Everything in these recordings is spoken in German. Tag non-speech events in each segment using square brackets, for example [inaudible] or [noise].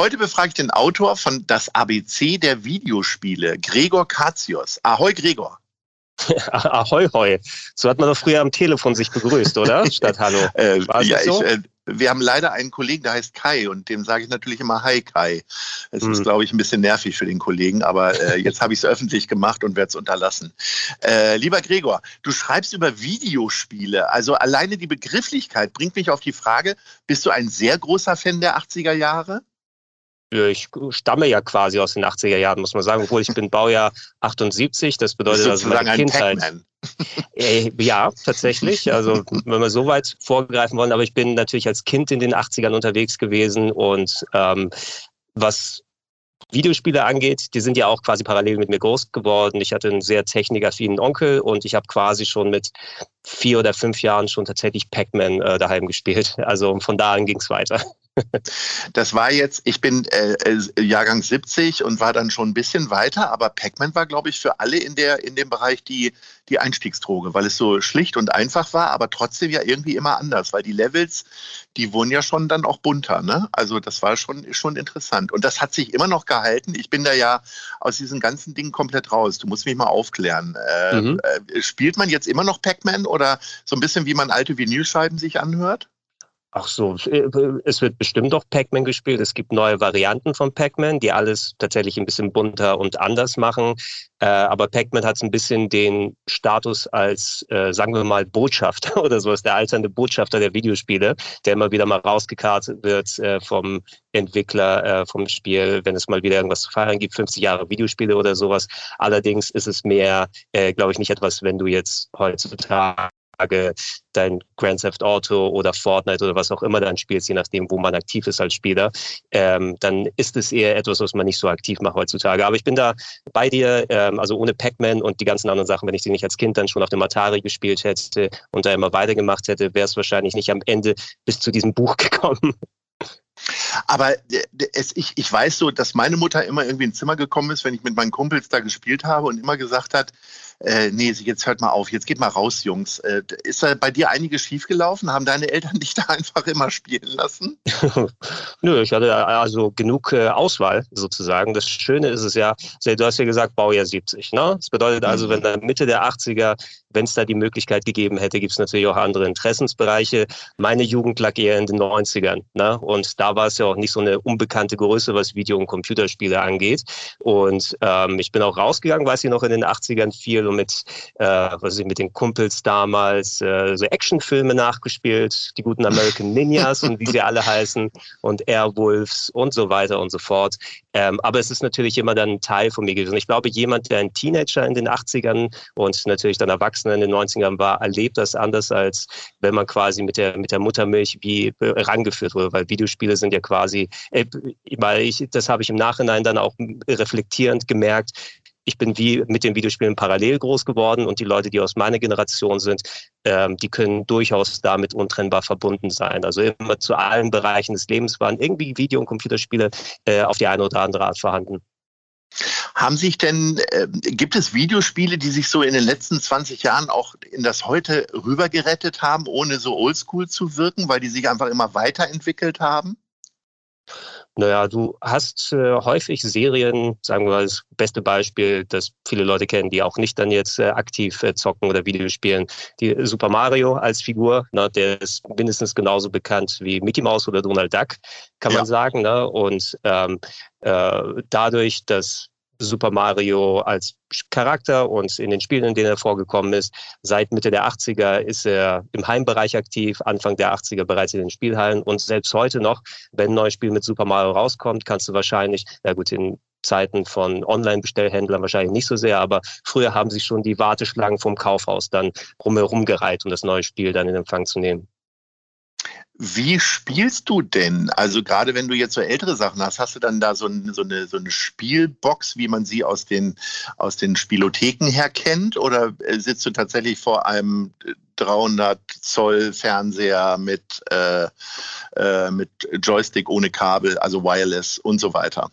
Heute befrage ich den Autor von Das ABC der Videospiele, Gregor Katios. Ahoi, Gregor. [laughs] Ahoi, hoi. So hat man doch früher am Telefon sich begrüßt, oder? [laughs] Statt Hallo. Äh, ja, so? ich, äh, wir haben leider einen Kollegen, der heißt Kai und dem sage ich natürlich immer Hi Kai. Es hm. ist, glaube ich, ein bisschen nervig für den Kollegen, aber äh, [laughs] jetzt habe ich es öffentlich gemacht und werde es unterlassen. Äh, lieber Gregor, du schreibst über Videospiele. Also alleine die Begrifflichkeit bringt mich auf die Frage, bist du ein sehr großer Fan der 80er Jahre? Ich stamme ja quasi aus den 80er Jahren, muss man sagen, obwohl ich bin Baujahr [laughs] 78, das bedeutet also meine Kindheit. Äh, ja, tatsächlich. Also wenn wir so weit vorgreifen wollen, aber ich bin natürlich als Kind in den 80ern unterwegs gewesen und ähm, was Videospiele angeht, die sind ja auch quasi parallel mit mir groß geworden. Ich hatte einen sehr technikaffinen Onkel und ich habe quasi schon mit vier oder fünf Jahren schon tatsächlich Pac-Man äh, daheim gespielt. Also von da an ging es weiter. Das war jetzt, ich bin äh, äh Jahrgang 70 und war dann schon ein bisschen weiter, aber Pac-Man war, glaube ich, für alle in, der, in dem Bereich die, die Einstiegsdroge, weil es so schlicht und einfach war, aber trotzdem ja irgendwie immer anders, weil die Levels, die wurden ja schon dann auch bunter. Ne? Also das war schon, schon interessant. Und das hat sich immer noch gehalten. Ich bin da ja aus diesen ganzen Dingen komplett raus. Du musst mich mal aufklären. Äh, mhm. äh, spielt man jetzt immer noch Pac-Man oder so ein bisschen wie man alte Vinylscheiben sich anhört? Ach so, äh, es wird bestimmt auch Pac-Man gespielt. Es gibt neue Varianten von Pac-Man, die alles tatsächlich ein bisschen bunter und anders machen. Äh, aber Pac-Man hat ein bisschen den Status als, äh, sagen wir mal, Botschafter [laughs] oder sowas, der alternde Botschafter der Videospiele, der immer wieder mal rausgekartet wird äh, vom Entwickler äh, vom Spiel, wenn es mal wieder irgendwas zu feiern gibt, 50 Jahre Videospiele oder sowas. Allerdings ist es mehr, äh, glaube ich, nicht etwas, wenn du jetzt heutzutage dein Grand Theft Auto oder Fortnite oder was auch immer dann spielst, je nachdem, wo man aktiv ist als Spieler, ähm, dann ist es eher etwas, was man nicht so aktiv macht heutzutage. Aber ich bin da bei dir, ähm, also ohne Pac-Man und die ganzen anderen Sachen, wenn ich sie nicht als Kind dann schon auf dem Atari gespielt hätte und da immer weitergemacht hätte, wäre es wahrscheinlich nicht am Ende bis zu diesem Buch [laughs] gekommen. Aber äh, es, ich, ich weiß so, dass meine Mutter immer irgendwie ins Zimmer gekommen ist, wenn ich mit meinen Kumpels da gespielt habe und immer gesagt hat, äh, nee, jetzt hört mal auf, jetzt geht mal raus, Jungs. Äh, ist da bei dir einiges schiefgelaufen? Haben deine Eltern [laughs] dich da einfach immer spielen lassen? [laughs] Nö, ich hatte also genug äh, Auswahl sozusagen. Das Schöne ist es ja, du hast ja gesagt, Baujahr 70. Ne? Das bedeutet also, mhm. wenn dann Mitte der 80er wenn es da die Möglichkeit gegeben hätte, gibt es natürlich auch andere Interessensbereiche. Meine Jugend lag eher in den 90ern. Ne? Und da war es ja auch nicht so eine unbekannte Größe, was Video- und Computerspiele angeht. Und ähm, ich bin auch rausgegangen, weiß ich noch, in den 80ern viel mit, äh, was ich, mit den Kumpels damals äh, so Actionfilme nachgespielt, die guten American Ninjas und wie sie alle heißen und Airwolves und so weiter und so fort. Ähm, aber es ist natürlich immer dann ein Teil von mir gewesen. Ich glaube, jemand, der ein Teenager in den 80ern und natürlich dann Erwachsener in den 90ern war, erlebt das anders, als wenn man quasi mit der, mit der Muttermilch wie rangeführt wurde, weil Videospiele sind ja quasi, äh, weil ich, das habe ich im Nachhinein dann auch reflektierend gemerkt, ich bin wie mit den Videospielen parallel groß geworden und die Leute, die aus meiner Generation sind, ähm, die können durchaus damit untrennbar verbunden sein. Also immer zu allen Bereichen des Lebens waren irgendwie Video- und Computerspiele äh, auf die eine oder andere Art vorhanden. Haben sich denn, äh, gibt es Videospiele, die sich so in den letzten 20 Jahren auch in das Heute rübergerettet haben, ohne so oldschool zu wirken, weil die sich einfach immer weiterentwickelt haben? Naja, du hast äh, häufig Serien, sagen wir mal, das beste Beispiel, das viele Leute kennen, die auch nicht dann jetzt äh, aktiv äh, zocken oder Videospielen. Die Super Mario als Figur, ne, der ist mindestens genauso bekannt wie Mickey Mouse oder Donald Duck, kann ja. man sagen. Ne? Und ähm, äh, dadurch, dass Super Mario als Charakter und in den Spielen, in denen er vorgekommen ist. Seit Mitte der 80er ist er im Heimbereich aktiv, Anfang der 80er bereits in den Spielhallen und selbst heute noch, wenn ein neues Spiel mit Super Mario rauskommt, kannst du wahrscheinlich, ja gut, in Zeiten von Online-Bestellhändlern wahrscheinlich nicht so sehr, aber früher haben sich schon die Warteschlangen vom Kaufhaus dann rumherum gereiht, um das neue Spiel dann in Empfang zu nehmen. Wie spielst du denn? Also gerade wenn du jetzt so ältere Sachen hast, hast du dann da so, ein, so, eine, so eine Spielbox, wie man sie aus den, aus den Spielotheken her kennt? Oder äh, sitzt du tatsächlich vor einem 300 Zoll Fernseher mit, äh, äh, mit Joystick ohne Kabel, also wireless und so weiter?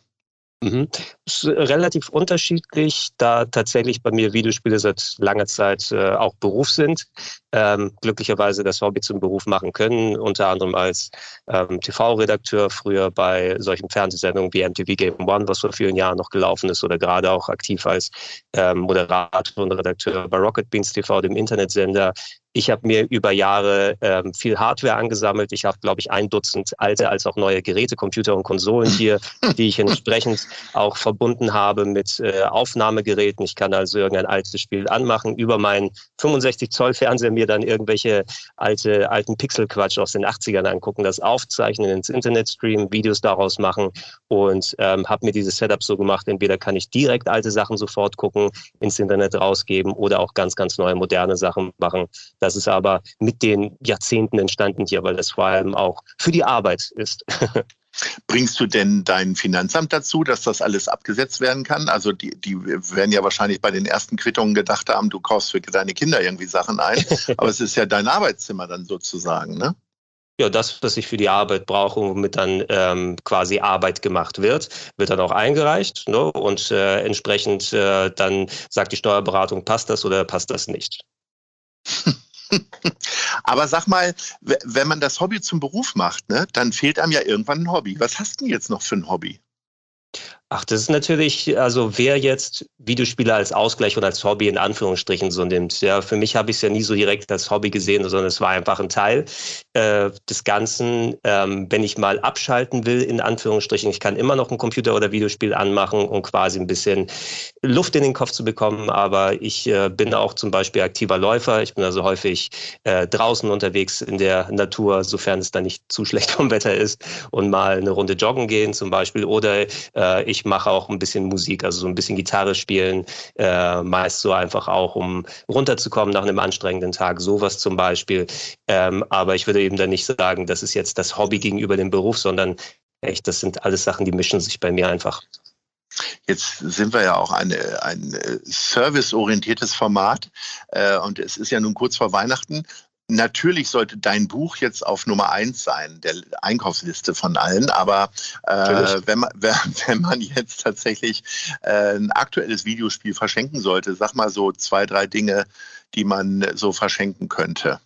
Mhm. Ist relativ unterschiedlich, da tatsächlich bei mir Videospiele seit langer Zeit äh, auch Beruf sind. Ähm, glücklicherweise das Hobby zum Beruf machen können, unter anderem als ähm, TV-Redakteur, früher bei solchen Fernsehsendungen wie MTV Game One, was vor vielen Jahren noch gelaufen ist, oder gerade auch aktiv als ähm, Moderator und Redakteur bei Rocket Beans TV, dem Internetsender. Ich habe mir über Jahre ähm, viel Hardware angesammelt. Ich habe, glaube ich, ein Dutzend alte als auch neue Geräte, Computer und Konsolen hier, [laughs] die ich entsprechend auch verbunden habe mit äh, Aufnahmegeräten. Ich kann also irgendein altes Spiel anmachen, über meinen 65 Zoll Fernseher mir dann irgendwelche alte, alten Pixelquatsch aus den 80ern angucken, das aufzeichnen, ins Internet streamen, Videos daraus machen und ähm, habe mir dieses Setup so gemacht, entweder kann ich direkt alte Sachen sofort gucken, ins Internet rausgeben oder auch ganz, ganz neue, moderne Sachen machen. Das ist aber mit den Jahrzehnten entstanden hier, weil das vor allem auch für die Arbeit ist. [laughs] Bringst du denn dein Finanzamt dazu, dass das alles abgesetzt werden kann? Also die, die werden ja wahrscheinlich bei den ersten Quittungen gedacht haben, du kaufst für deine Kinder irgendwie Sachen ein. [laughs] Aber es ist ja dein Arbeitszimmer dann sozusagen, ne? Ja, das, was ich für die Arbeit brauche, womit dann ähm, quasi Arbeit gemacht wird, wird dann auch eingereicht. Ne? Und äh, entsprechend äh, dann sagt die Steuerberatung, passt das oder passt das nicht. [laughs] Aber sag mal, wenn man das Hobby zum Beruf macht, ne, dann fehlt einem ja irgendwann ein Hobby. Was hast du denn jetzt noch für ein Hobby? Ach, das ist natürlich, also wer jetzt Videospiele als Ausgleich oder als Hobby in Anführungsstrichen so nimmt. Ja, für mich habe ich es ja nie so direkt als Hobby gesehen, sondern es war einfach ein Teil äh, des Ganzen. Ähm, wenn ich mal abschalten will, in Anführungsstrichen, ich kann immer noch ein Computer- oder Videospiel anmachen, um quasi ein bisschen Luft in den Kopf zu bekommen. Aber ich äh, bin auch zum Beispiel aktiver Läufer. Ich bin also häufig äh, draußen unterwegs in der Natur, sofern es dann nicht zu schlecht vom Wetter ist und mal eine Runde joggen gehen zum Beispiel. Oder äh, ich mache auch ein bisschen Musik, also so ein bisschen Gitarre spielen, äh, meist so einfach auch, um runterzukommen nach einem anstrengenden Tag, sowas zum Beispiel. Ähm, aber ich würde eben dann nicht sagen, das ist jetzt das Hobby gegenüber dem Beruf, sondern echt, das sind alles Sachen, die mischen sich bei mir einfach. Jetzt sind wir ja auch eine, ein äh, serviceorientiertes Format äh, und es ist ja nun kurz vor Weihnachten. Natürlich sollte dein Buch jetzt auf Nummer eins sein, der Einkaufsliste von allen. Aber äh, wenn, man, [laughs] wenn man jetzt tatsächlich äh, ein aktuelles Videospiel verschenken sollte, sag mal so zwei, drei Dinge, die man so verschenken könnte.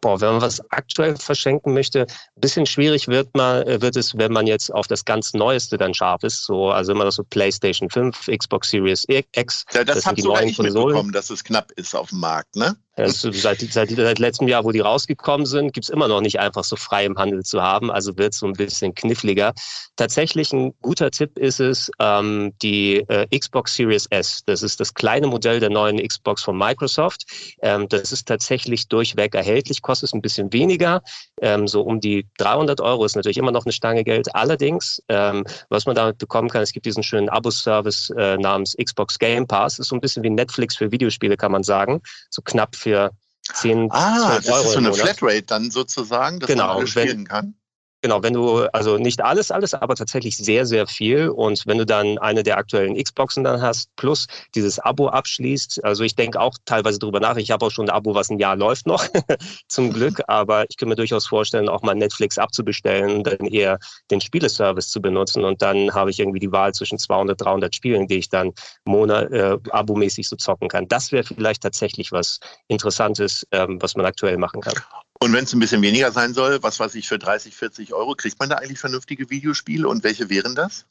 Boah, wenn man was aktuell verschenken möchte, ein bisschen schwierig wird, man, äh, wird es, wenn man jetzt auf das ganz Neueste dann scharf ist. So, also immer das so PlayStation 5, Xbox Series X. Ja, das, das sind die neuen Konsolen. dass es knapp ist auf dem Markt, ne? Also seit, seit, seit letztem Jahr, wo die rausgekommen sind, gibt's immer noch nicht einfach so frei im Handel zu haben. Also wird so ein bisschen kniffliger. Tatsächlich ein guter Tipp ist es, ähm, die äh, Xbox Series S. Das ist das kleine Modell der neuen Xbox von Microsoft. Ähm, das ist tatsächlich durchweg erhältlich, kostet ein bisschen weniger. Ähm, so um die 300 Euro ist natürlich immer noch eine Stange Geld. Allerdings, ähm, was man damit bekommen kann, es gibt diesen schönen Abo-Service äh, namens Xbox Game Pass. Das ist so ein bisschen wie Netflix für Videospiele, kann man sagen. So knapp für 10, ah, 12 Euro. Das ist so eine Flatrate dann sozusagen, dass genau, man alles spielen kann. Genau, wenn du, also nicht alles, alles, aber tatsächlich sehr, sehr viel. Und wenn du dann eine der aktuellen Xboxen dann hast, plus dieses Abo abschließt, also ich denke auch teilweise drüber nach, ich habe auch schon ein Abo, was ein Jahr läuft noch, [laughs] zum Glück, aber ich kann mir durchaus vorstellen, auch mal Netflix abzubestellen, dann eher den Spieleservice zu benutzen und dann habe ich irgendwie die Wahl zwischen 200, 300 Spielen, die ich dann Monat, äh, abomäßig so zocken kann. Das wäre vielleicht tatsächlich was Interessantes, ähm, was man aktuell machen kann. Und wenn es ein bisschen weniger sein soll, was weiß ich, für 30, 40 Euro, kriegt man da eigentlich vernünftige Videospiele und welche wären das?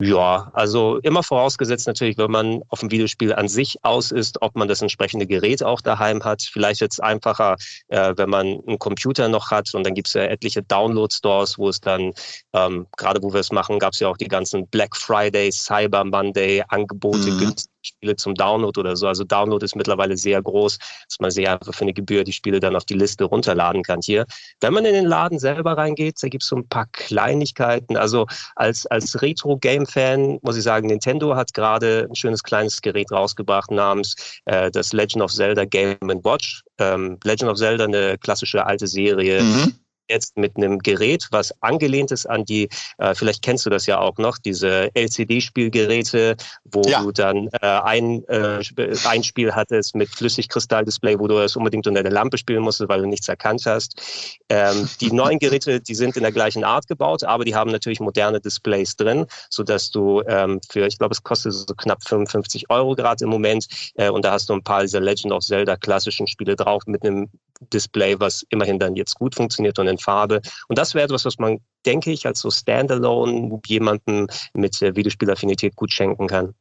Ja, also immer vorausgesetzt natürlich, wenn man auf dem Videospiel an sich aus ist, ob man das entsprechende Gerät auch daheim hat. Vielleicht jetzt einfacher, äh, wenn man einen Computer noch hat und dann gibt es ja etliche Download-Stores, wo es dann, ähm, gerade wo wir es machen, gab es ja auch die ganzen Black Friday, Cyber Monday Angebote, mhm. Spiele zum Download oder so. Also Download ist mittlerweile sehr groß, dass man sehr einfach für eine Gebühr die Spiele dann auf die Liste runterladen kann hier. Wenn man in den Laden selber reingeht, da gibt es so ein paar Kleinigkeiten. Also als, als Retro-Game-Fan muss ich sagen, Nintendo hat gerade ein schönes kleines Gerät rausgebracht namens äh, das Legend of Zelda Game Watch. Ähm, Legend of Zelda, eine klassische alte Serie. Mhm jetzt mit einem Gerät, was angelehnt ist an die, äh, vielleicht kennst du das ja auch noch, diese LCD-Spielgeräte, wo ja. du dann äh, ein, äh, ein Spiel hattest mit Flüssigkristall-Display, wo du es unbedingt unter der Lampe spielen musstest, weil du nichts erkannt hast. Ähm, die neuen Geräte, die sind in der gleichen Art gebaut, aber die haben natürlich moderne Displays drin, sodass du ähm, für, ich glaube, es kostet so knapp 55 Euro gerade im Moment äh, und da hast du ein paar dieser Legend of Zelda klassischen Spiele drauf mit einem Display, was immerhin dann jetzt gut funktioniert und in Farbe. Und das wäre etwas, was man, denke ich, als so Standalone jemandem mit Videospielaffinität gut schenken kann.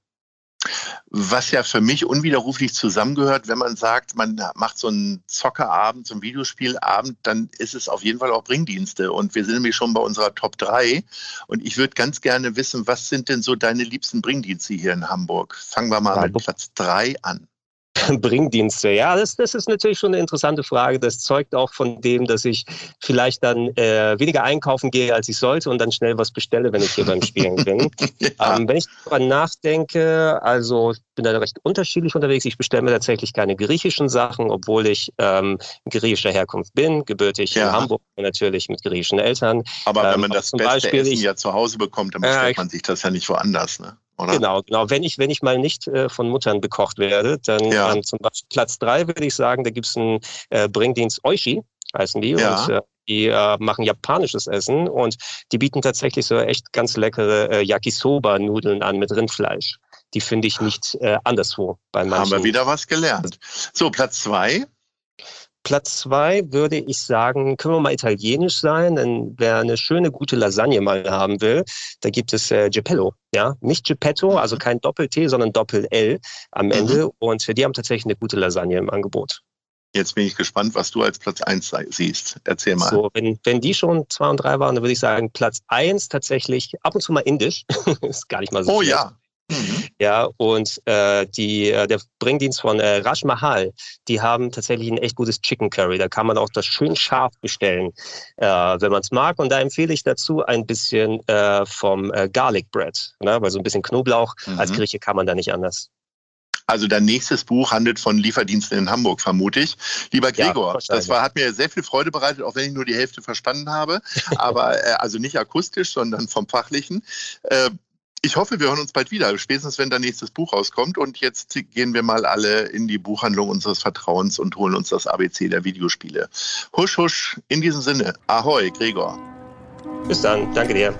Was ja für mich unwiderruflich zusammengehört, wenn man sagt, man macht so einen Zockerabend, so einen Videospielabend, dann ist es auf jeden Fall auch Bringdienste. Und wir sind nämlich schon bei unserer Top 3. Und ich würde ganz gerne wissen, was sind denn so deine liebsten Bringdienste hier in Hamburg? Fangen wir mal mit Platz 3 an. [laughs] Bringdienste. Ja, das, das ist natürlich schon eine interessante Frage. Das zeugt auch von dem, dass ich vielleicht dann äh, weniger einkaufen gehe, als ich sollte und dann schnell was bestelle, wenn ich hier beim Spielen [laughs] bin. ja. ähm, wenn ich darüber nachdenke, also ich bin da recht unterschiedlich unterwegs. Ich bestelle mir tatsächlich keine griechischen Sachen, obwohl ich ähm, griechischer Herkunft bin, gebürtig ja. in Hamburg natürlich mit griechischen Eltern. Aber wenn ähm, man das beste Beispiel, Essen ich, ja zu Hause bekommt, dann bestellt äh, man sich das ja nicht woanders. Ne? Oder? Genau, genau. Wenn ich, wenn ich mal nicht äh, von Muttern bekocht werde, dann ja. ähm, zum Beispiel Platz drei würde ich sagen, da gibt es einen äh, Bringdienst Oishi, heißen die. Ja. Und, äh, die äh, machen japanisches Essen und die bieten tatsächlich so echt ganz leckere äh, Yakisoba-Nudeln an mit Rindfleisch. Die finde ich nicht äh, anderswo bei manchen. Haben wir wieder was gelernt. So, Platz zwei. Platz zwei würde ich sagen, können wir mal italienisch sein, denn wer eine schöne, gute Lasagne mal haben will, da gibt es äh, Geppello. Ja, nicht Geppetto, also mhm. kein Doppel-T, sondern Doppel-L am mhm. Ende. Mhm. Und die haben tatsächlich eine gute Lasagne im Angebot. Jetzt bin ich gespannt, was du als Platz 1 siehst. Erzähl mal. So, wenn, wenn die schon 2 und 3 waren, dann würde ich sagen, Platz 1 tatsächlich ab und zu mal indisch. [laughs] ist gar nicht mal so. Oh schlecht. ja. Ja, und äh, die, äh, der Bringdienst von äh, Raj Mahal, die haben tatsächlich ein echt gutes Chicken Curry. Da kann man auch das schön scharf bestellen, äh, wenn man es mag. Und da empfehle ich dazu ein bisschen äh, vom äh, Garlic Bread, ne? weil so ein bisschen Knoblauch. Mhm. Als Grieche kann man da nicht anders. Also dein nächstes Buch handelt von Lieferdiensten in Hamburg, vermute ich. Lieber Gregor, ja, das war, hat mir sehr viel Freude bereitet, auch wenn ich nur die Hälfte verstanden habe. [laughs] Aber äh, also nicht akustisch, sondern vom Fachlichen. Äh, ich hoffe, wir hören uns bald wieder, spätestens wenn dein nächstes Buch rauskommt. Und jetzt gehen wir mal alle in die Buchhandlung unseres Vertrauens und holen uns das ABC der Videospiele. Husch, husch, in diesem Sinne. Ahoi, Gregor. Bis dann, danke dir.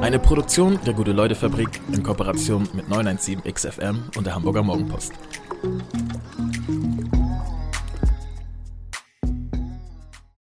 Eine Produktion der Gute-Leute-Fabrik in Kooperation mit 917XFM und der Hamburger Morgenpost.